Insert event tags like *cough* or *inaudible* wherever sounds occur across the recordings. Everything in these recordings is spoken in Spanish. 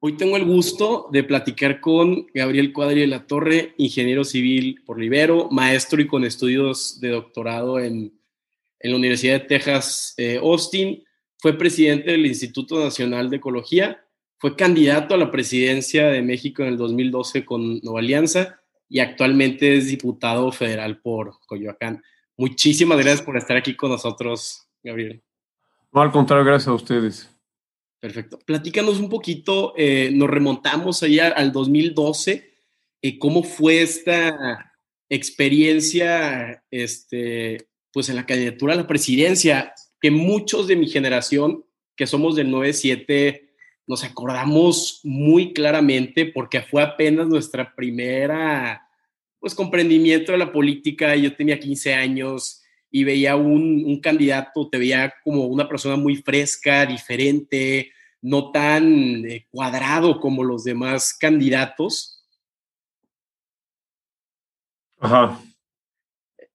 Hoy tengo el gusto de platicar con Gabriel Cuadri de la Torre, ingeniero civil por Libero, maestro y con estudios de doctorado en, la Universidad de Texas, eh, Austin. Fue presidente del Instituto Nacional de Ecología, fue candidato a la presidencia de México en el 2012 con Nueva Alianza y actualmente es diputado federal por Coyoacán. Muchísimas gracias por estar aquí con nosotros, Gabriel. No, al contrario, gracias a ustedes. Perfecto. Platícanos un poquito, eh, nos remontamos allá al 2012, eh, ¿cómo fue esta experiencia este, pues en la candidatura a la presidencia? Que muchos de mi generación, que somos del 9-7, nos acordamos muy claramente porque fue apenas nuestra primera pues comprendimiento de la política. Yo tenía 15 años y veía un, un, candidato, te veía como una persona muy fresca, diferente, no tan eh, cuadrado como los demás candidatos. Ajá.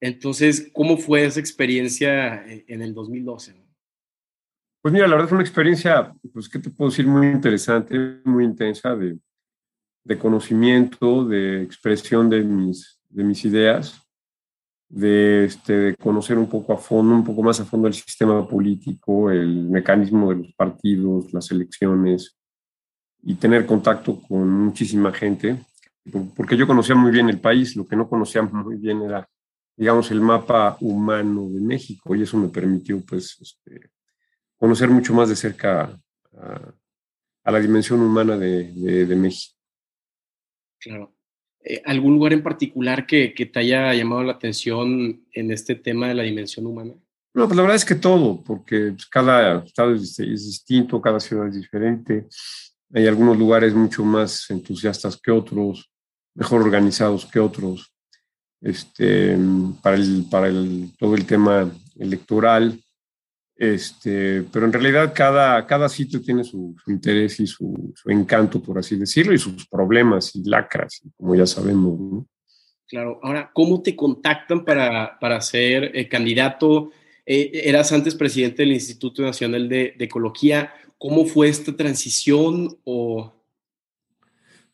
Entonces, ¿cómo fue esa experiencia eh, en el 2012? Pues mira, la verdad fue una experiencia, pues, ¿qué te puedo decir? Muy interesante, muy intensa de, de conocimiento, de expresión de mis, de mis ideas de, este, conocer un poco a fondo, un poco más a fondo el sistema político, el mecanismo de los partidos, las elecciones y tener contacto con muchísima gente, porque yo conocía muy bien el país, lo que no conocía muy bien era, digamos, el mapa humano de México y eso me permitió, pues, este, conocer mucho más de cerca a, a la dimensión humana de, de, de México. Claro. Eh, ¿Algún lugar en particular que, que, te haya llamado la atención en este tema de la dimensión humana? No, pues la verdad es que todo, porque pues, cada estado es, es, distinto, cada ciudad es diferente. Hay algunos lugares mucho más entusiastas que otros, mejor organizados que otros. Este, para el, para el, todo el tema electoral, este, pero en realidad cada, cada sitio tiene su, su interés y su, su, encanto, por así decirlo, y sus problemas y lacras, como ya sabemos. ¿no? Claro, ahora, ¿cómo te contactan para, para ser eh, candidato? Eh, eras antes presidente del Instituto Nacional de, de, Ecología. ¿Cómo fue esta transición? O...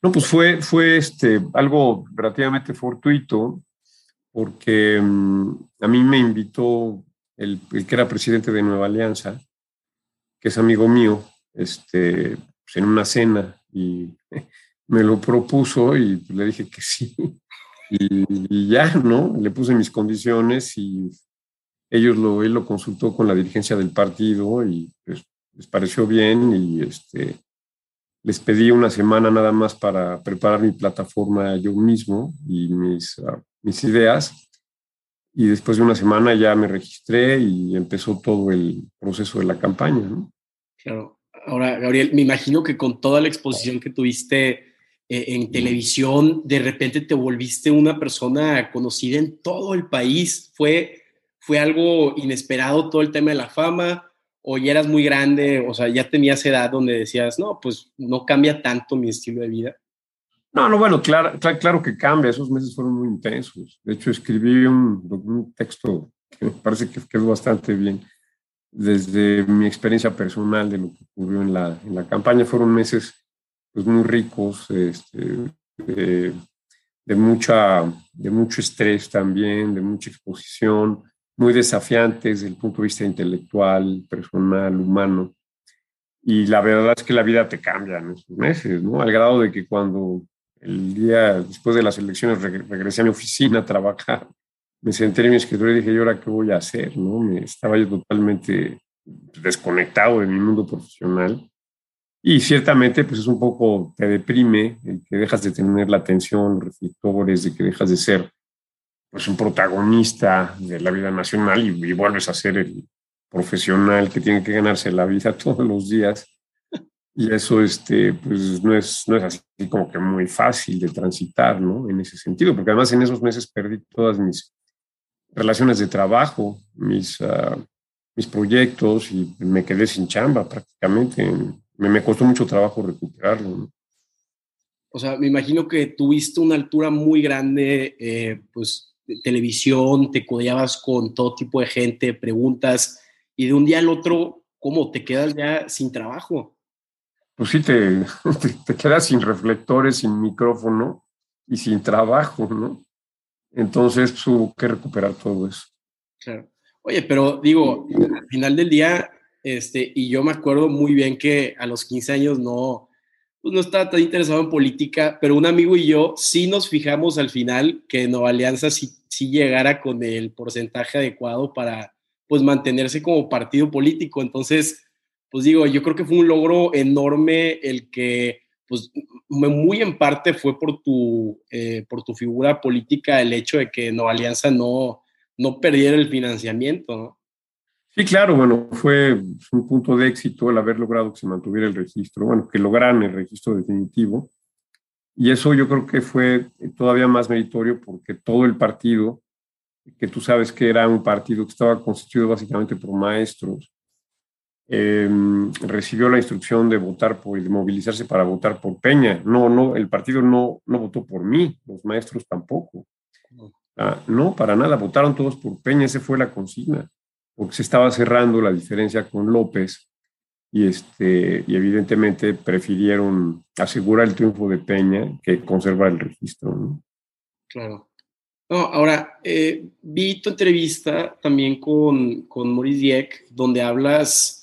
No, pues fue, fue este, algo relativamente fortuito, porque um, a mí me invitó el, que era presidente de Nueva Alianza, que es amigo mío, este, pues en una cena y *laughs* me lo propuso y le dije que sí. *laughs* Y, ya, ¿no? Le puse mis condiciones y ellos lo, él lo consultó con la dirigencia del partido y pues, les pareció bien y este, les pedí una semana nada más para preparar mi plataforma yo mismo y mis, uh, mis ideas y después de una semana ya me registré y empezó todo el proceso de la campaña. ¿no? Claro. Ahora, Gabriel, me imagino que con toda la exposición que tuviste eh, en televisión, de repente te volviste una persona conocida en todo el país. ¿Fue, ¿Fue algo inesperado todo el tema de la fama? ¿O ya eras muy grande? O sea, ya tenías edad donde decías, no, pues no cambia tanto mi estilo de vida. No, no, bueno, claro, claro, claro, que cambia. Esos meses fueron muy intensos. De hecho, escribí un, un texto que me parece que quedó bastante bien desde mi experiencia personal de lo que ocurrió en la, en la campaña. Fueron meses pues, muy ricos, este, de, mucha, de mucho estrés también, de mucha exposición, muy desafiantes desde el punto de vista intelectual, personal, humano. Y la verdad es que la vida te cambia en esos meses, ¿no? Al grado de que cuando el día después de las elecciones regresé a mi oficina a trabajar. Me senté en mi escritorio y dije, ¿y ahora qué voy a hacer? ¿no? Me estaba yo totalmente desconectado de mi mundo profesional. Y ciertamente, pues es un poco, te deprime el que dejas de tener la atención, los reflectores, de que dejas de ser pues, un protagonista de la vida nacional y, y vuelves a ser el profesional que tiene que ganarse la vida *laughs* todos los días y eso este, pues, no, es, no es así como que muy fácil de transitar, ¿no? En ese sentido, porque además en esos meses perdí todas mis relaciones de trabajo, mis, uh, mis proyectos y me quedé sin chamba prácticamente. Me, me costó mucho trabajo recuperarlo. O sea, me imagino que tuviste una altura muy grande, eh, pues, de televisión, te codeabas con todo tipo de gente, preguntas, y de un día al otro, ¿cómo te quedas ya sin trabajo? Pues sí *laughs* te, te, quedas sin reflectores, sin micrófono y sin trabajo, ¿no? Entonces pues, hubo que recuperar todo eso. Claro. Oye, pero digo, al final del día, este, y yo me acuerdo muy bien que a los 15 años no, pues no estaba tan interesado en política, pero un amigo y yo sí nos fijamos al final que Nueva Alianza sí, sí llegara con el porcentaje adecuado para pues mantenerse como partido político. Entonces, pues digo, yo creo que fue un logro enorme el que, pues muy en parte fue por tu, eh, por tu figura política el hecho de que Nueva Alianza no, no perdiera el financiamiento. Sí, claro, bueno, fue un punto de éxito el haber logrado que se mantuviera el registro, bueno, que lograran el registro definitivo. Y eso yo creo que fue todavía más meritorio porque todo el partido, que tú sabes que era un partido que estaba constituido básicamente por maestros, em, recibió la instrucción de votar por, de movilizarse para votar por Peña. No, no, el partido no, no votó por mí, los maestros tampoco. Ah, no, para nada, votaron todos por Peña, esa fue la consigna porque se estaba cerrando la diferencia con López y, este, y evidentemente prefirieron asegurar el triunfo de Peña que conservar el registro. Claro. No, ahora, eh, vi tu entrevista también con, con Maurice Dieck, donde hablas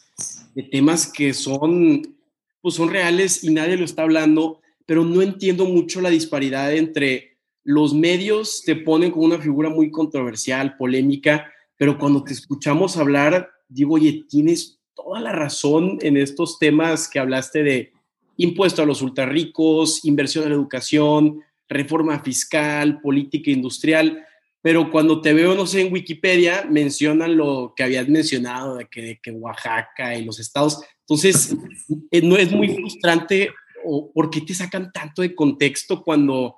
de temas que son, pues son reales y nadie lo está hablando, pero no entiendo mucho la disparidad entre los medios te ponen como una figura muy controversial, polémica, pero cuando te escuchamos hablar, digo, oye, tienes toda la razón en estos temas que hablaste de impuesto a los ultrarricos, inversión en educación, reforma fiscal, política industrial, pero cuando te veo, no sé, en Wikipedia, mencionan lo que habías mencionado de que, que Oaxaca y los estados. Entonces, eh, no es muy frustrante o por qué te sacan tanto de contexto cuando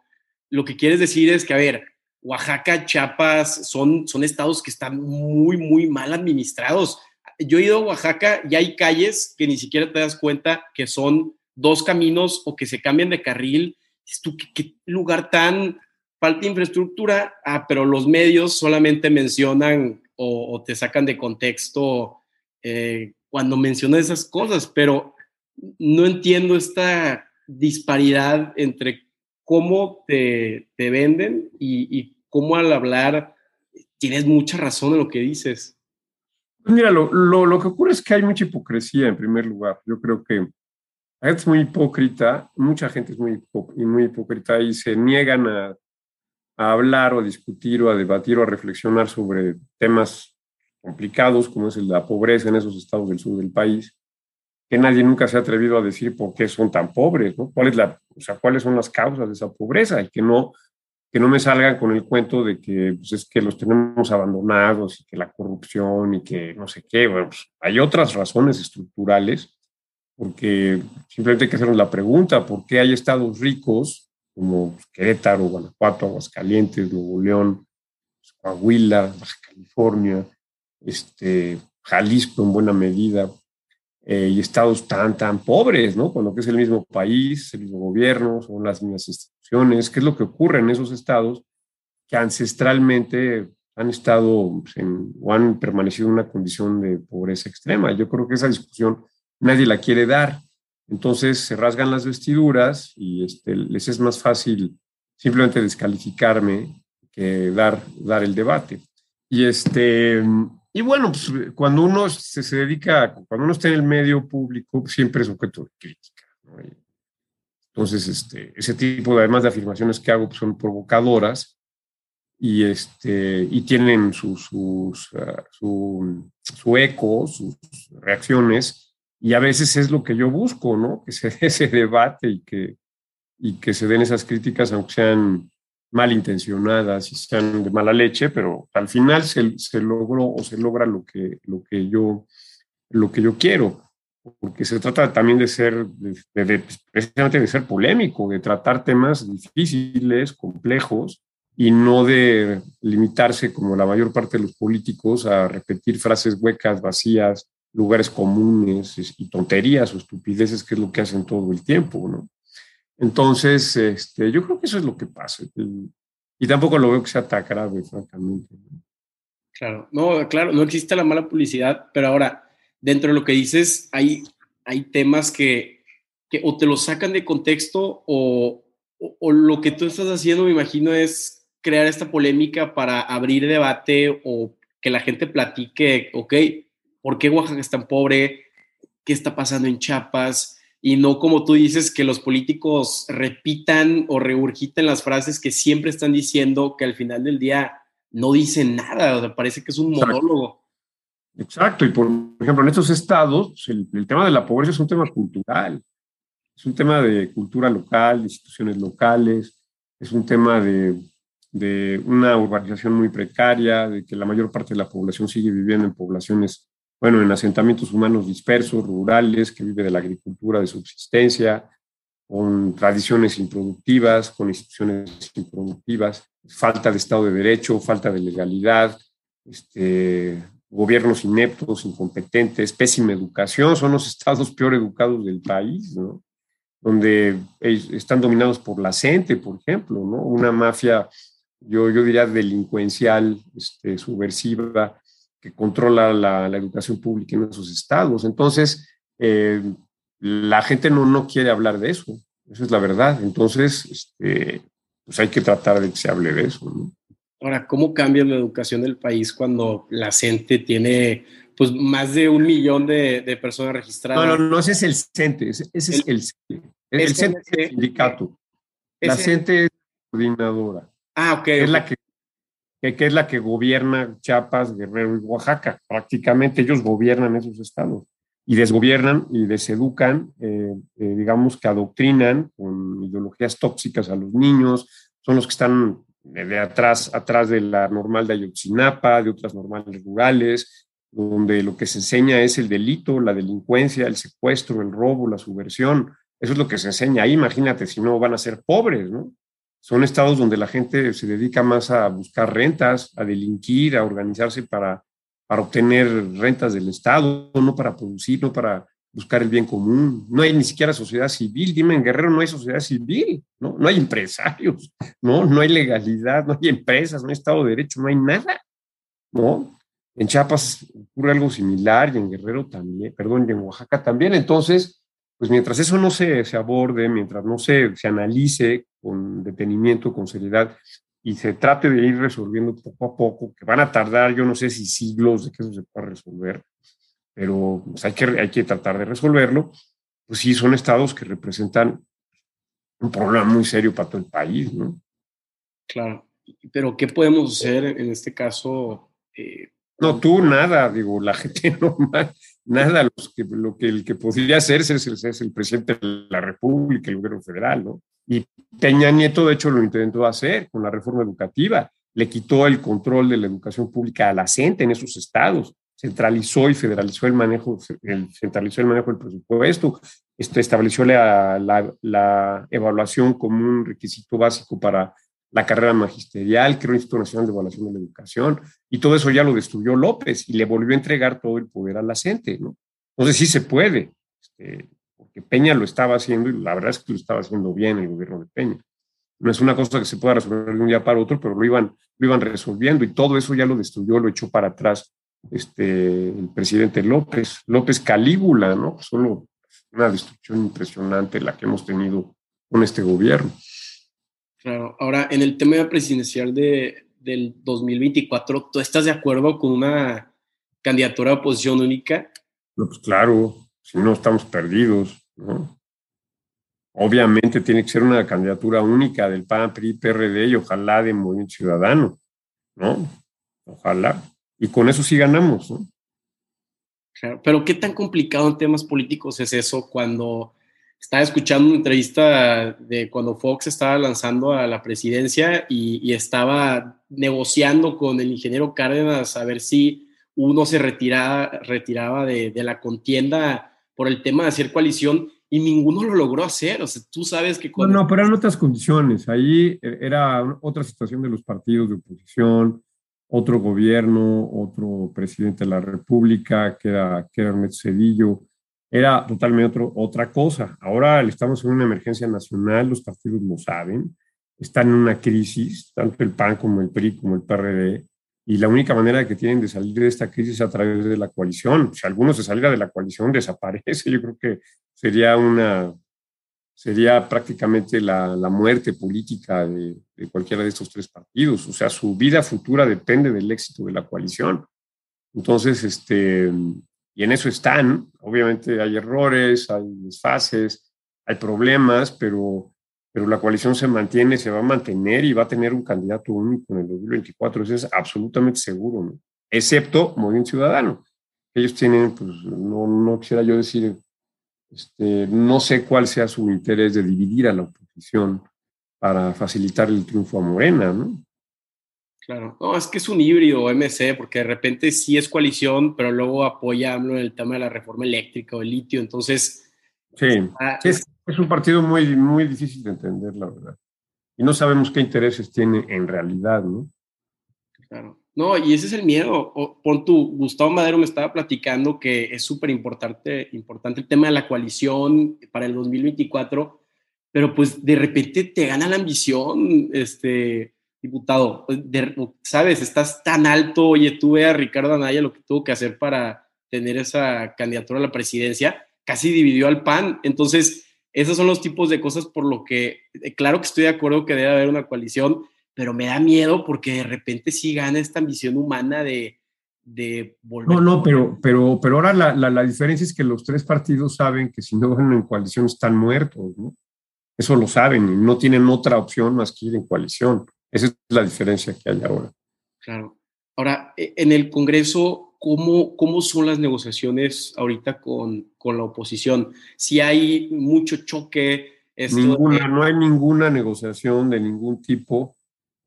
lo que quieres decir es que, a ver, Oaxaca, Chiapas, son, son estados que están muy, muy mal administrados. Yo he ido a Oaxaca y hay calles que ni siquiera te das cuenta que son dos caminos o que se cambian de carril. ¿Tú, qué, lugar tan falta infraestructura? Ah, pero los medios solamente mencionan o, te sacan de contexto eh, cuando mencionan esas cosas, pero no entiendo esta disparidad entre cómo te, te venden y, y, cómo al hablar tienes mucha razón en lo que dices. Pues mira, lo, lo, lo, que ocurre es que hay mucha hipocresía en primer lugar. Yo creo que es muy hipócrita, mucha gente es muy, muy hipócrita y se niegan a, a hablar o a discutir o a debatir o a reflexionar sobre temas complicados como es la pobreza en esos estados del sur del país que nadie nunca se ha atrevido a decir por qué son tan pobres, ¿no? ¿Cuál es la, o sea, cuáles son las causas de esa pobreza y que no, que no me salgan con el cuento de que pues, es que los tenemos abandonados y que la corrupción y que no sé qué. Pues, hay otras razones estructurales, porque simplemente hay que hacernos la pregunta, ¿por qué hay estados ricos como Querétaro, Guanajuato, Aguascalientes, Nuevo León, Coahuila, Baja California, este, Jalisco en buena medida, eh, y estados tan, tan pobres, ¿no? Cuando es el mismo país, el mismo gobierno, son las mismas instituciones. ¿Qué es lo que ocurre en esos estados que ancestralmente han estado pues, o han permanecido en una condición de pobreza extrema? Yo creo que esa discusión nadie la quiere dar. Entonces se rasgan las vestiduras y este, les es más fácil simplemente descalificarme que dar, dar el debate. Y este, y bueno, pues cuando uno se, se, dedica, cuando uno está en el medio público, siempre es objeto de crítica. Entonces, este, ese tipo, de, además de afirmaciones que hago, pues, son provocadoras y, este, y tienen su, sus, uh, su, su, eco, sus reacciones, y a veces es lo que yo busco, ¿no? Que se dé ese debate y que, y que se den esas críticas, aunque sean malintencionadas y sean de mala leche, pero al final se, se, logró o se logra lo que, lo, que yo, lo que yo quiero, porque se trata también de ser, de, precisamente de ser polémico, de tratar temas difíciles, complejos, y no de limitarse, como la mayor parte de los políticos, a repetir frases huecas, vacías, lugares comunes y tonterías o estupideces, que es lo que hacen todo el tiempo, ¿no? Entonces, este, yo creo que eso es lo que pasa. Y, tampoco lo veo que sea tan grave, francamente. Claro, no, claro, no existe la mala publicidad, pero ahora, dentro de lo que dices, hay, hay temas que que o te lo sacan de contexto o, o, lo que tú estás haciendo, me imagino, es crear esta polémica para abrir debate o que la gente platique, ok, ¿por qué Oaxaca es tan pobre? ¿Qué está pasando en Chiapas? Y no como tú dices, que los políticos repitan o regurgiten las frases que siempre están diciendo que al final del día no dicen nada, o sea, parece que es un monólogo. Exacto, y por ejemplo, en estos estados, el, el tema de la pobreza es un tema cultural, es un tema de cultura local, de instituciones locales, es un tema de, de una urbanización muy precaria, de que la mayor parte de la población sigue viviendo en poblaciones, bueno, en asentamientos humanos dispersos, rurales, que vive de la agricultura de subsistencia, con tradiciones improductivas, con instituciones improductivas, falta de Estado de Derecho, falta de legalidad, este, gobiernos ineptos, incompetentes, pésima educación, son los *laughs* estados peor educados del país, ¿no? donde están dominados por la gente, por ejemplo, ¿no? una mafia, yo, yo diría delincuencial, este, subversiva, que controla la, educación pública en esos estados. Entonces, eh, la gente no, no quiere hablar de eso, esa es la verdad. Entonces, este, pues hay que tratar de que se hable de eso. ¿no? Ahora, ¿cómo cambia la educación del país cuando la gente tiene pues más de un millón de, personas registradas? No, no, no, ese es el CENTE, ese, es el, el, el CENTE es el sindicato. La CENTE es coordinadora. Ah, ok. Es la que, que, es la que gobierna Chiapas, Guerrero y Oaxaca. Prácticamente ellos gobiernan esos estados y desgobiernan y deseducan, eh, eh, digamos que adoctrinan con ideologías tóxicas a los niños, son los que están de atrás, atrás de la normal de Ayotzinapa, de otras normales rurales, donde lo que se enseña es el delito, la delincuencia, el secuestro, el robo, la subversión. Eso es lo que se enseña ahí. Imagínate si no van a ser pobres, ¿no? Son estados donde la gente se dedica más a buscar rentas, a delinquir, a organizarse para para obtener rentas del Estado, no para producir, no para buscar el bien común. No hay ni siquiera sociedad civil. Dime, en Guerrero no hay sociedad civil, ¿no? No hay empresarios, *laughs* ¿no? No hay legalidad, no hay empresas, no hay Estado de Derecho, no hay nada, ¿no? En Chiapas ocurre algo similar y en Guerrero también, perdón, y en Oaxaca también. Entonces, pues mientras eso no se, se aborde, mientras no se, se analice con detenimiento, con seriedad, y se trate de ir resolviendo poco a poco, que van a tardar, yo no sé si siglos de que eso se pueda resolver, pero pues, hay, que, hay que tratar de resolverlo, pues sí, son estados que representan un problema muy serio para todo el país, ¿no? Claro, pero ¿qué podemos hacer en este caso? Eh, no, tú nada, digo, la *laughs* gente normal, nada, los lo que el que podría hacerse es el presidente de la República, el gobierno federal, ¿no? Y Peña Nieto, de hecho, lo intentó hacer con la reforma educativa. Le quitó el control de la educación pública a la gente en esos estados. Centralizó y federalizó el manejo, centralizó el manejo del presupuesto. Este, estableció la, evaluación como un requisito básico para la carrera magisterial, creó el Instituto Nacional de Evaluación de la Educación, y todo eso ya lo destruyó López y le volvió a entregar todo el poder a la gente, ¿no? Entonces sí se puede. Este, Peña lo estaba haciendo y la verdad es que lo estaba haciendo bien el gobierno de Peña. No es una cosa que se pueda resolver de un día para otro, pero lo iban, lo iban resolviendo y todo eso ya lo destruyó, lo echó para atrás este, el presidente López, López Calígula, ¿no? Solo una destrucción impresionante la que hemos tenido con este gobierno. Claro, ahora en el tema presidencial de, del 2024, ¿tú estás de acuerdo con una candidatura de oposición única? No, pues claro, si no estamos perdidos. ¿no? Obviamente tiene que ser una candidatura única del PAN, PRI, PRD y ojalá de Movimiento Ciudadano, ¿no? Ojalá. Y con eso sí ganamos, ¿no? Claro, pero ¿qué tan complicado en temas políticos es eso cuando estaba escuchando una entrevista de cuando Fox estaba lanzando a la presidencia y, estaba negociando con el ingeniero Cárdenas a ver si uno se retiraba, retiraba de, de la contienda por el tema de hacer coalición y ninguno lo logró hacer. O sea, tú sabes que... Cuando... No, pero eran otras condiciones. Ahí era otra situación de los partidos de oposición, otro gobierno, otro presidente de la República, que era, que era Ernesto Cedillo. Era totalmente otro, otra cosa. Ahora estamos en una emergencia nacional, los partidos lo saben, están en una crisis, tanto el PAN como el PRI como el PRD y la única manera que tienen de salir de esta crisis es a través de la coalición. Si alguno se saliera de la coalición, *laughs* desaparece. Yo creo que sería una, sería prácticamente la, muerte política de, cualquiera de estos tres partidos. O sea, su vida futura depende del éxito de la coalición. Entonces, este, y en eso están. Obviamente hay errores, hay desfases, hay problemas, pero, pero la coalición se mantiene, se va a mantener y va a tener un candidato único en el 2024. Eso es absolutamente seguro, ¿no? excepto Movimiento Ciudadano. Ellos tienen, pues, no, no quisiera yo decir este, no sé cuál sea su interés de dividir a la oposición para facilitar el triunfo a Morena, ¿no? Claro, no, es que es un híbrido MC, porque de repente sí es coalición, pero luego apoya en el tema de la reforma eléctrica o el litio, entonces... Sí, es, es, un partido muy, muy difícil de entender, la verdad. Y no sabemos qué intereses tiene en realidad, ¿no? Claro. No, y ese es el miedo. pon tu, Gustavo Madero me estaba platicando que es súper importante, importante el tema de la coalición para el 2024, pero pues de repente te gana la ambición, este diputado. Sabes, estás tan alto, oye, tú ve a Ricardo Anaya lo que tuvo que hacer para tener esa candidatura a la presidencia, casi dividió al PAN. Entonces, esos son los tipos de cosas por lo que, eh, claro que estoy de acuerdo que debe haber una coalición, pero me da miedo porque de repente sí gana esta ambición humana de, de volver. No, no, pero, pero, pero ahora la, la, diferencia es que los tres partidos saben que si no van en coalición están muertos, ¿no? Eso lo saben y no tienen otra opción más que ir en coalición. Esa es la diferencia que hay ahora. Claro. Ahora, e, en el Congreso, ¿cómo, cómo son las negociaciones ahorita con, con la oposición? Si hay mucho choque. Ninguna, no hay ninguna negociación de ningún tipo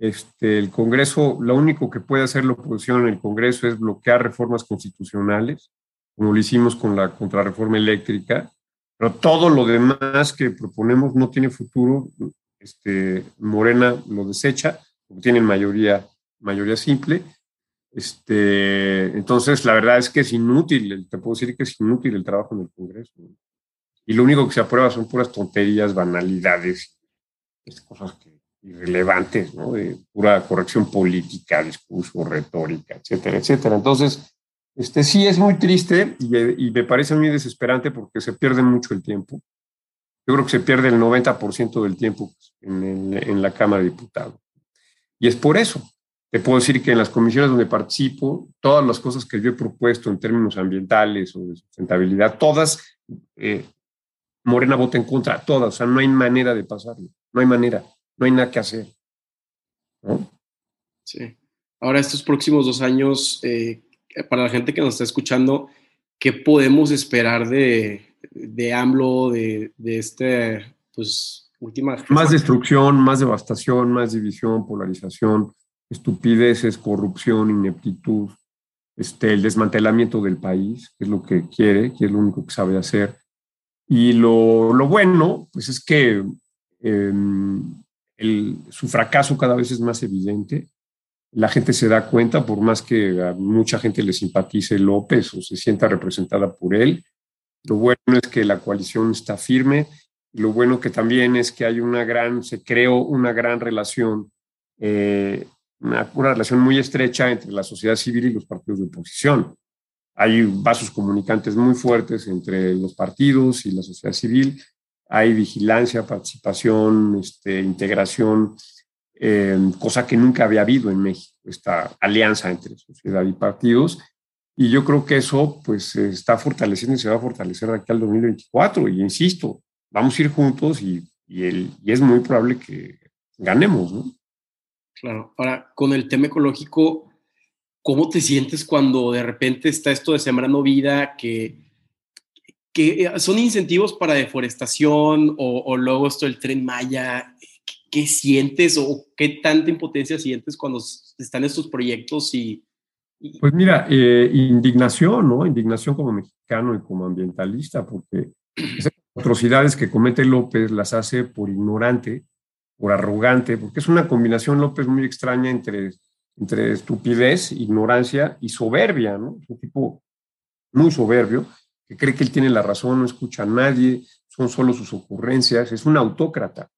este, el Congreso, lo único que puede hacer la oposición en el Congreso es bloquear reformas constitucionales, como lo hicimos con la contrarreforma eléctrica, pero todo lo demás que proponemos no tiene futuro. Este, Morena lo desecha, porque tienen mayoría, mayoría simple. Este, entonces, la verdad es que es inútil, te puedo decir que es inútil el trabajo en el Congreso. Y lo único que se aprueba son puras tonterías, banalidades, cosas que irrelevantes, ¿no? Pura corrección política, discurso, retórica, etcétera, etcétera. Entonces, este sí es muy triste y, me parece muy desesperante porque se pierde mucho el tiempo. Yo creo que se pierde el 90% del tiempo en, en la Cámara de Diputados. Y es por eso. Te puedo decir que en las comisiones donde participo, todas las cosas que yo he propuesto en términos ambientales o de sustentabilidad, todas, eh, Morena vota en contra, todas. O sea, no hay manera de pasarlo. No hay manera no hay nada que hacer. Sí. Ahora, estos próximos dos años, eh, para la gente que nos está escuchando, ¿qué podemos esperar de, de AMLO, de, de este, pues, última... Más destrucción, más devastación, más división, polarización, estupideces, corrupción, ineptitud, este, el desmantelamiento del país, que es lo que quiere, que es lo único que sabe hacer. Y lo, lo bueno, pues es que em, su fracaso cada vez es más evidente. La gente se da cuenta, por más que a mucha gente le simpatice López o se sienta representada por él. Lo bueno es que la coalición está firme. Lo bueno que también es que hay una gran, se creó una gran relación, eh, una, una relación muy estrecha entre la sociedad civil y los partidos de oposición. Hay vasos comunicantes muy fuertes entre los partidos y la sociedad civil hay vigilancia, participación, este, integración, eh, cosa que nunca había habido en México, esta alianza entre sociedad y partidos. Y yo creo que eso pues se está fortaleciendo y se va a fortalecer de aquí al 2024. Y insisto, vamos a ir juntos y, y, el, y es muy probable que ganemos, ¿no? Claro. Ahora, con el tema ecológico, ¿cómo te sientes cuando de repente está esto de Sembrando Vida, que que eh, son incentivos para deforestación o, luego esto del tren Maya. ¿Qué, sientes o qué tanta impotencia sientes cuando están estos proyectos y, Pues mira, eh, indignación, ¿no? Indignación como mexicano y como ambientalista, porque esas atrocidades que comete López las hace por ignorante, por arrogante, porque es una combinación López muy extraña entre, entre estupidez, ignorancia y soberbia, ¿no? Es un tipo muy soberbio que cree que él tiene la razón, no escucha a nadie, son solo sus ocurrencias, es un autócrata.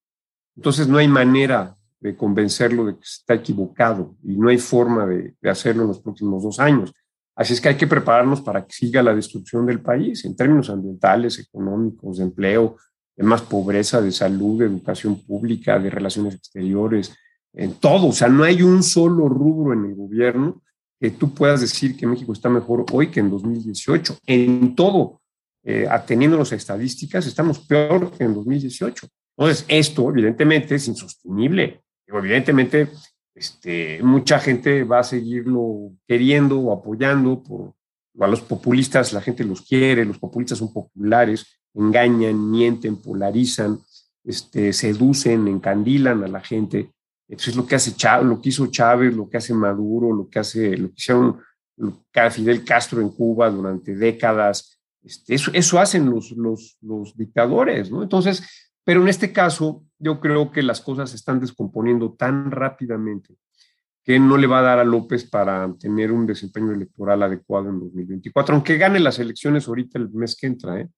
Entonces no hay manera de convencerlo de que está equivocado y no hay forma de, hacerlo en los próximos dos años. Así es que hay que prepararnos para que siga la destrucción del país en términos ambientales, económicos, de empleo, de más pobreza, de salud, de educación pública, de relaciones exteriores, en todo. O sea, no hay un solo rubro en el gobierno que tú puedas decir que México está mejor hoy que en 2018. En todo, eh, ateniendo las estadísticas, estamos peor que en 2018. Entonces, esto evidentemente es insostenible. Evidentemente, este, mucha gente va a seguirlo queriendo o apoyando por, a los populistas, la gente los quiere, los populistas son populares, engañan, mienten, polarizan, este, seducen, encandilan a la gente. Eso es lo que hace Chávez, lo que hizo Chávez, lo que hace Maduro, lo que hace, lo que hicieron Fidel Castro en Cuba durante décadas. Este, eso, eso hacen los, los, los dictadores, ¿no? Entonces, pero en este caso, yo creo que las cosas se están descomponiendo tan rápidamente que no le va a dar a López para tener un desempeño electoral adecuado en 2024, aunque gane las elecciones ahorita el mes que entra. ¿eh?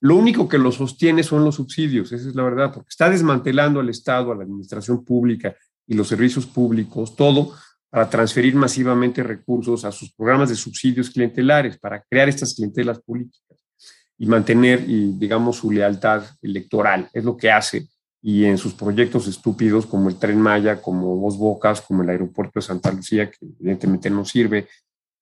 Lo único que lo sostiene son los subsidios, esa es la verdad, porque está desmantelando al Estado, a la administración pública y los servicios públicos, todo para transferir masivamente recursos a sus programas de subsidios clientelares, para crear estas clientelas políticas y mantener, y, digamos, su lealtad electoral. Es lo que hace y en sus proyectos estúpidos como el Tren Maya, como Dos Bocas, como el aeropuerto de Santa Lucía, que evidentemente no sirve.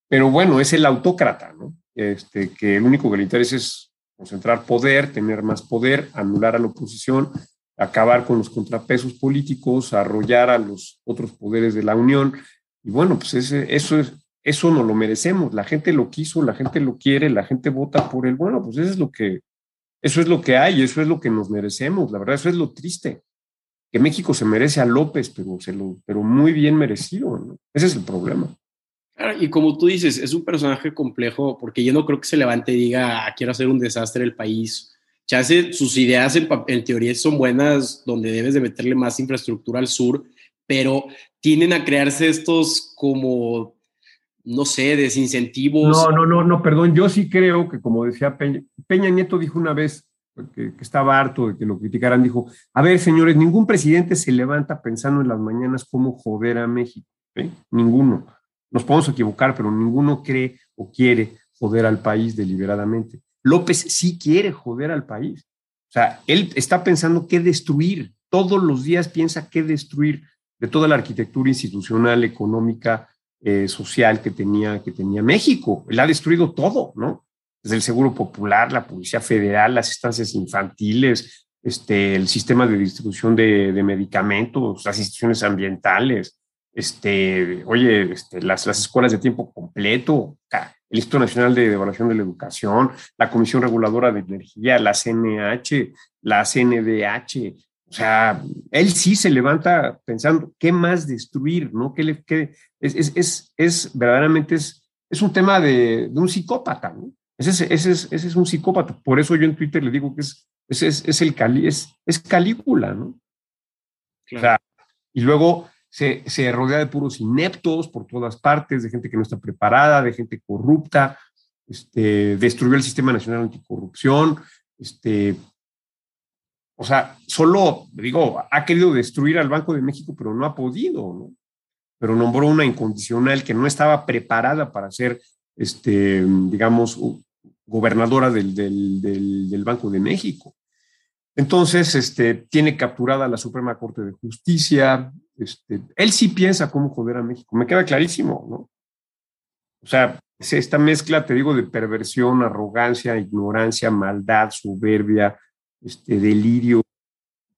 Pero bueno, es el autócrata, ¿no? Este, que el único que le interesa es concentrar poder, tener más poder, anular a la oposición, acabar con los contrapesos políticos, arrollar a los otros poderes de la Unión. Y bueno, pues ese, eso, es, eso no lo merecemos. La gente lo quiso, la gente lo quiere, la gente vota por él. Bueno, pues eso es lo que, eso es lo que hay, eso es lo que nos merecemos, la verdad, eso es lo triste. Que México se merece a López, pero, se lo, pero muy bien merecido, Ese es el problema. y como tú dices, es un personaje complejo porque yo no creo que se levante y diga, ah, quiero hacer un desastre el país. hace sus ideas en, en teoría son buenas, donde debes de meterle más infraestructura al sur, pero tienden a crearse estos como no sé, desincentivos. No, no, no, no, perdón, yo sí creo que como decía Peña, Peña Nieto dijo una vez que, estaba harto de que lo criticaran, dijo, a ver, señores, ningún presidente se levanta pensando en las mañanas cómo joder a México, ¿eh? ninguno. Nos podemos equivocar, pero ninguno cree o quiere joder al país deliberadamente. López sí quiere joder al país. O sea, él está pensando qué destruir. Todos los días piensa qué destruir de toda la arquitectura institucional, económica, eh, social que tenía, que tenía México. Él ha destruido todo, ¿no? Desde el Seguro Popular, la Policía Federal, las estancias infantiles, este, el sistema de distribución de, medicamentos, las instituciones ambientales, este, oye, este, las, las escuelas de tiempo completo, el Instituto Nacional de Evaluación de la Educación, la Comisión Reguladora de Energía, la CNH, la CNDH, o sea, él sí se levanta pensando qué más destruir, ¿no? ¿Qué le, qué, es, es, es, es, verdaderamente es, es un tema de, de un psicópata, ¿no? Ese es, ese, es, ese es un psicópata. Por eso yo en Twitter le digo que es, es, es, el cali, es, es Calígula, ¿no? O sea, y luego se, se, rodea de puros ineptos por todas partes, de gente que no está preparada, de gente corrupta, este, destruyó el Sistema Nacional Anticorrupción, este, o sea, solo, digo, ha querido destruir al Banco de México, pero no ha podido, ¿no? Pero nombró una incondicional que no estaba preparada para ser, este, digamos, gobernadora del, del, Banco de México. Entonces, este, tiene capturada la Suprema Corte de Justicia. Este, él sí piensa cómo joder a México. Me queda clarísimo, ¿no? O sea, esta mezcla, te digo, de perversión, arrogancia, ignorancia, maldad, soberbia, este delirio,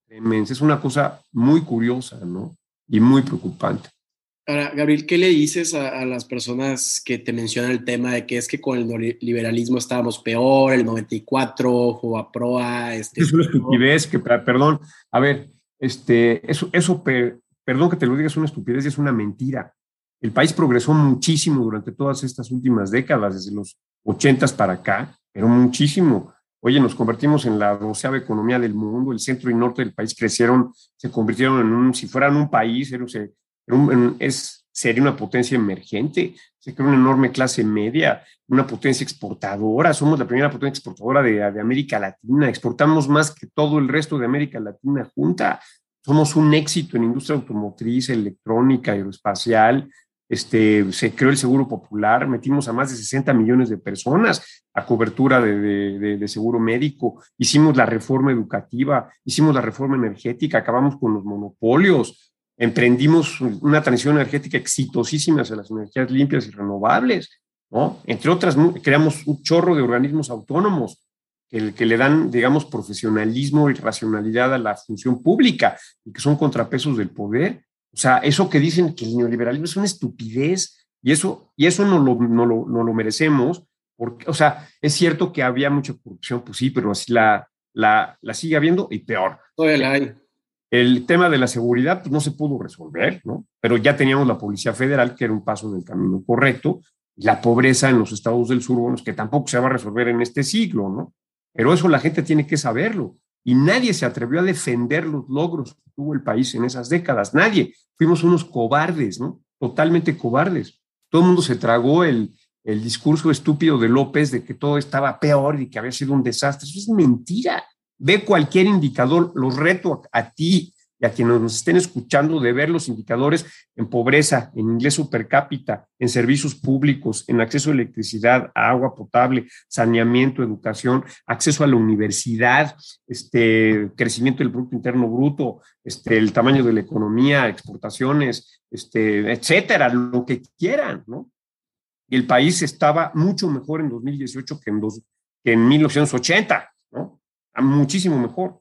es una cosa muy curiosa, ¿no? Y muy preocupante. Ahora, Gabriel, ¿qué le dices a, las personas que te mencionan el tema de que es que con el liberalismo estábamos peor, el 94, Proa, Este, es una estupidez que, perdón, a ver, este, eso, eso perdón que te lo diga, es una estupidez y es una mentira. El país progresó muchísimo durante todas estas últimas décadas, desde los 80 para acá, pero muchísimo. Oye, nos convertimos en la doceava economía del mundo, el centro y norte del país crecieron, se convirtieron en un, si fueran un país, es, sería una potencia emergente, se creó una enorme clase media, una potencia exportadora, somos la primera potencia exportadora de, de América Latina, exportamos más que todo el resto de América Latina junta, somos un éxito en industria automotriz, electrónica, aeroespacial, este, se creó el Seguro Popular, metimos a más de 60 millones de personas a cobertura de, de, seguro médico, hicimos la reforma educativa, hicimos la reforma energética, acabamos con los monopolios, emprendimos una transición energética exitosísima hacia las energías limpias y renovables, ¿no? Entre otras, creamos un chorro de organismos autónomos que, que le dan, digamos, profesionalismo y racionalidad a la función pública y que son contrapesos del poder. O sea, eso que dicen que el neoliberalismo es una estupidez y eso, y eso no, lo, no, lo, no lo merecemos, porque, o sea, es cierto que había mucha corrupción, pues sí, pero así la, la, la sigue habiendo y peor. el El tema de la seguridad pues, no se pudo resolver, ¿no? Pero ya teníamos la Policía Federal, que era un paso en el camino correcto, la pobreza en los estados del sur, bueno, que tampoco se va a resolver en este siglo, ¿no? Pero eso la gente tiene que saberlo y nadie se atrevió a defender los logros que tuvo el país en esas décadas. Nadie. Fuimos unos cobardes, ¿no? Totalmente cobardes. Todo el mundo se tragó el, el discurso estúpido de López de que todo estaba peor y que había sido un desastre. Eso es mentira. Ve cualquier indicador, los reto a ti y a quienes nos estén escuchando de ver los indicadores en pobreza, en ingreso per cápita, en servicios públicos, en acceso a electricidad, a agua potable, saneamiento, educación, acceso a la universidad, este, crecimiento del Producto Interno Bruto, este, el tamaño de la economía, exportaciones, este, etcétera, lo que quieran, ¿no? Y el país estaba mucho mejor en 2018 que en, dos, que en 1980, ¿no? Muchísimo mejor.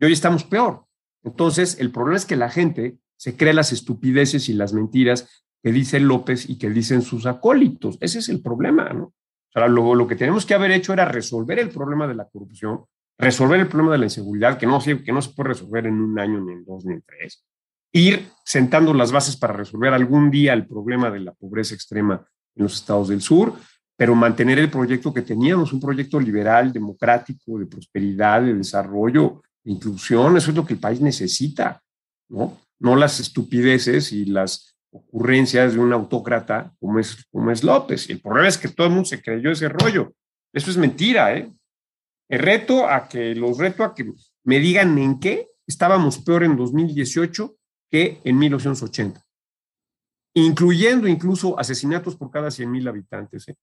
Y hoy estamos peor. Entonces, el problema es que la gente se cree las estupideces y las mentiras que dice López y que dicen sus acólitos. Ese es el problema, ¿no? O sea, lo, lo que tenemos que haber hecho era resolver el problema de la corrupción, resolver el problema de la inseguridad, que no, que no se puede resolver en un año, ni en dos, ni en tres, ir sentando las bases para resolver algún día el problema de la pobreza extrema en los estados del sur, pero mantener el proyecto que teníamos, un proyecto liberal, democrático, de prosperidad, de desarrollo, inclusión, eso es lo que el país necesita, ¿no? No las estupideces y las ocurrencias de un autócrata como es, López. Y el problema es que todo el mundo se creyó ese rollo. Eso es mentira, ¿eh? El reto a que, los reto a que me digan en qué estábamos peor en 2018 que en 1980, incluyendo incluso asesinatos por cada 100 mil habitantes. ¿eh?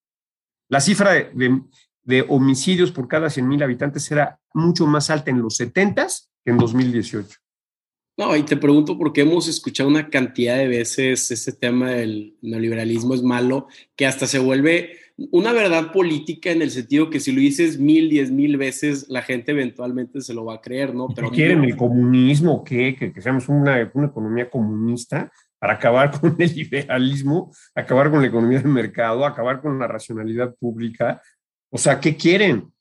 La cifra de, de homicidios por cada 100.000 habitantes era mucho más alta en los 70 que en 2018. No, y te pregunto porque hemos escuchado una cantidad de veces ese tema del neoliberalismo es malo, que hasta se vuelve una verdad política en el sentido que si lo dices mil, diez mil veces, la gente eventualmente se lo va a creer, ¿no? Pero ¿Quieren el comunismo? ¿Qué? ¿Que, que seamos una, una economía comunista? para acabar *laughs* con el liberalismo, acabar con la economía de mercado, acabar con la racionalidad pública, o sea, ¿qué quieren?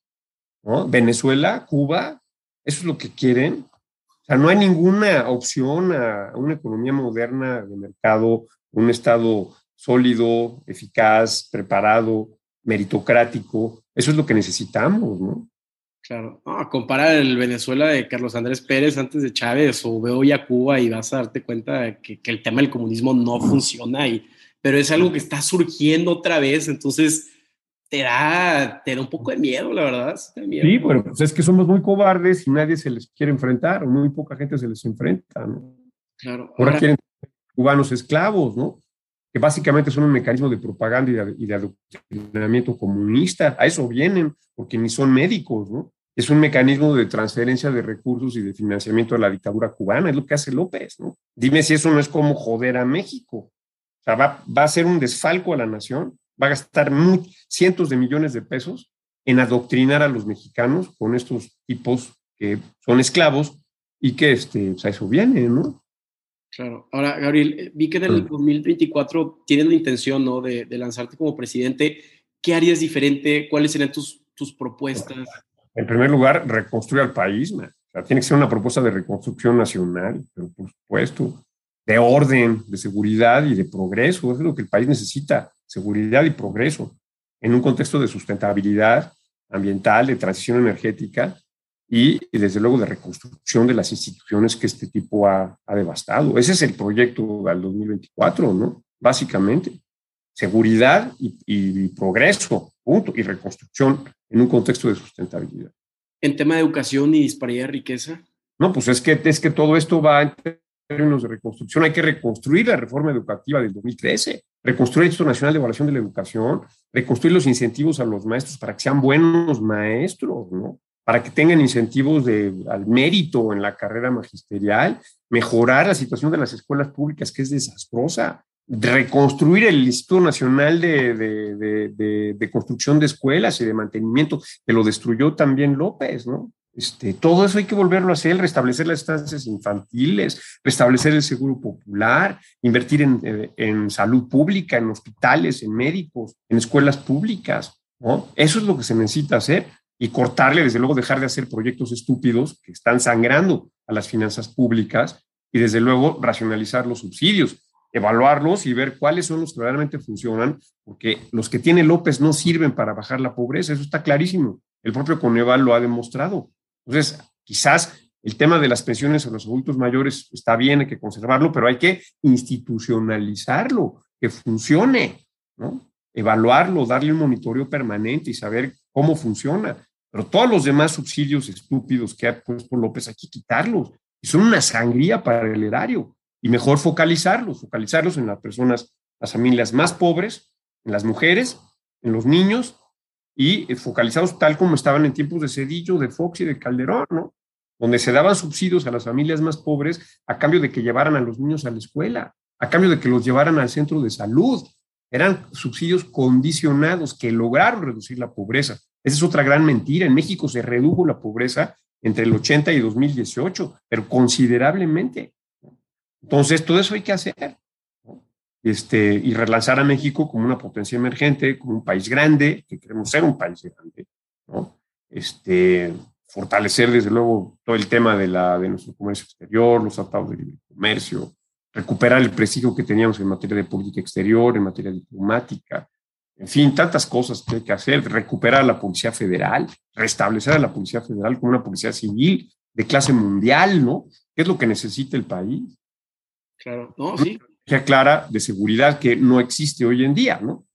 Venezuela, Cuba, eso es lo que quieren. O sea, no hay ninguna opción a una economía moderna de mercado, un Estado sólido, eficaz, preparado, meritocrático. Eso es lo que necesitamos, ¿no? Claro, no, comparar el Venezuela de Carlos Andrés Pérez antes de Chávez o veo ya Cuba y vas a darte cuenta que, el tema del comunismo no funciona, y, pero es algo que está surgiendo otra vez, entonces te da, te da un poco de miedo, la verdad. Sí, bueno, pues es que somos muy cobardes y nadie se les quiere enfrentar, o muy poca gente se les enfrenta, ¿no? Claro. Ahora, quieren cubanos esclavos, ¿no? Que básicamente son un mecanismo de propaganda y de, y de adoctrinamiento comunista. A eso vienen, porque ni son médicos, ¿no? Es un mecanismo de transferencia de recursos y de financiamiento a la dictadura cubana, es lo que hace López, ¿no? Dime si eso no es como joder a México. O sea, va, va a ser un desfalco a la nación va a gastar cientos de millones de pesos en adoctrinar a los mexicanos con estos tipos que son esclavos y que este, pues, a eso viene, ¿no? Claro. Ahora, Gabriel, eh, vi que en el 2024 tienen la intención, ¿no? De, lanzarte como presidente. ¿Qué harías diferente? ¿Cuáles serían tus, tus propuestas? En primer lugar, reconstruir al país, O sea, tiene que ser una propuesta de reconstrucción nacional, pero por supuesto, de orden, de seguridad y de progreso. Eso es lo que el país necesita seguridad y progreso en un contexto de sustentabilidad ambiental, de transición energética y, desde luego de reconstrucción de las instituciones que este tipo ha, devastado. Ese es el proyecto del 2024, ¿no? Básicamente, seguridad y, progreso, punto, y reconstrucción en un contexto de sustentabilidad. En tema de educación y disparidad de riqueza. No, pues es que, es que todo esto va términos de reconstrucción, hay que reconstruir la reforma educativa del 2013, reconstruir el Instituto Nacional de Evaluación de la Educación, reconstruir los incentivos a los maestros para que sean buenos maestros, ¿no? para que tengan incentivos de, al mérito en la carrera magisterial, mejorar la situación de las escuelas públicas, que es desastrosa, reconstruir el Instituto Nacional de, de, de, Construcción de Escuelas y de Mantenimiento, que lo destruyó también López, ¿no? Este, todo eso hay que volverlo a hacer, restablecer las estancias infantiles, restablecer el seguro popular, invertir en, eh, en, salud pública, en hospitales, en médicos, en escuelas públicas. ¿no? Eso es lo que se necesita hacer y cortarle, desde luego, dejar de hacer proyectos estúpidos que están sangrando a las finanzas públicas y, desde luego, racionalizar los subsidios, evaluarlos y ver cuáles son los que realmente funcionan, porque los que tiene López no sirven para bajar la pobreza, eso está clarísimo. El propio Coneval lo ha demostrado. Entonces, quizás el tema de las pensiones a los adultos mayores está bien, hay que conservarlo, pero hay que institucionalizarlo, que funcione, ¿no? Evaluarlo, darle un monitoreo permanente y saber cómo funciona. Pero todos los demás subsidios estúpidos que ha puesto López, hay que quitarlos. Y son una sangría para el erario. Y mejor focalizarlos, focalizarlos en las personas, las familias más pobres, en las mujeres, en los niños y focalizados tal como estaban en tiempos de Cedillo, de Fox y de Calderón, ¿no? Donde se daban subsidios a las familias más pobres a cambio de que llevaran a los niños a la escuela, a cambio de que los llevaran al centro de salud. Eran subsidios condicionados que lograron reducir la pobreza. Esa es otra gran mentira. En México se redujo la pobreza entre el 80 y 2018, pero considerablemente. Entonces, todo eso hay que hacer este, y relanzar a México como una potencia emergente, como un país grande, que queremos ser un país grande, ¿no? Este, fortalecer desde luego todo el tema de, la, de nuestro comercio exterior, los tratados de libre comercio, recuperar el prestigio que teníamos en materia de política exterior, en materia diplomática, en fin, tantas cosas que hay que hacer, recuperar a la Policía Federal, restablecer a la Policía Federal como una policía civil de clase mundial, ¿no? ¿Qué es lo que necesita el país? Claro, no, sí, clara de seguridad que no existe hoy en día, ¿no?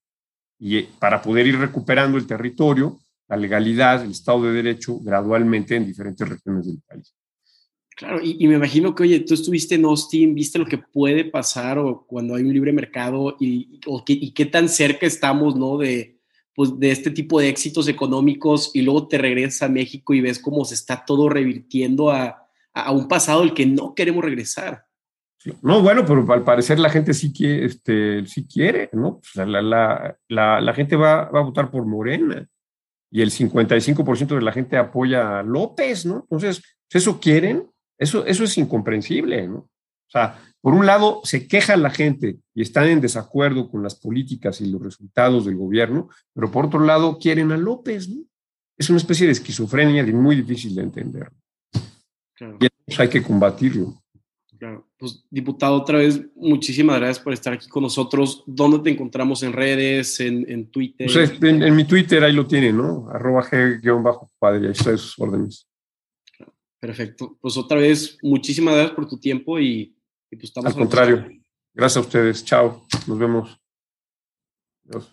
Y eh, para poder ir recuperando el territorio, la legalidad, el Estado de Derecho gradualmente en diferentes regiones del país. Claro, y, me imagino que, oye, tú estuviste en Austin, viste lo que puede pasar o cuando hay un libre mercado y, y qué tan cerca estamos, ¿no? De, pues, de este tipo de éxitos económicos y luego te regresas a México y ves cómo se está todo revirtiendo a, a un pasado al que no queremos regresar. No, bueno, pero al parecer la gente sí quiere, este, sí quiere ¿no? Pues la, la, la, la, gente va, va, a votar por Morena y el 55% de la gente apoya a López, ¿no? Entonces, ¿eso quieren? Eso, eso es incomprensible, ¿no? O sea, por un lado, se queja la gente y están en desacuerdo con las políticas y los resultados del gobierno, pero por otro lado, quieren a López, ¿no? Es una especie de esquizofrenia muy difícil de entender. Y eso hay que combatirlo. Claro. Pues, diputado, otra vez, muchísimas gracias por estar aquí con nosotros. ¿Dónde te encontramos en redes, en, Twitter? Pues en, mi Twitter ahí lo tiene, ¿no? Arroba G-padre, ahí está sus órdenes. Perfecto. Pues otra vez, muchísimas gracias por tu tiempo y, y pues estamos... Al contrario, gracias a ustedes. Chao, nos vemos. Adiós.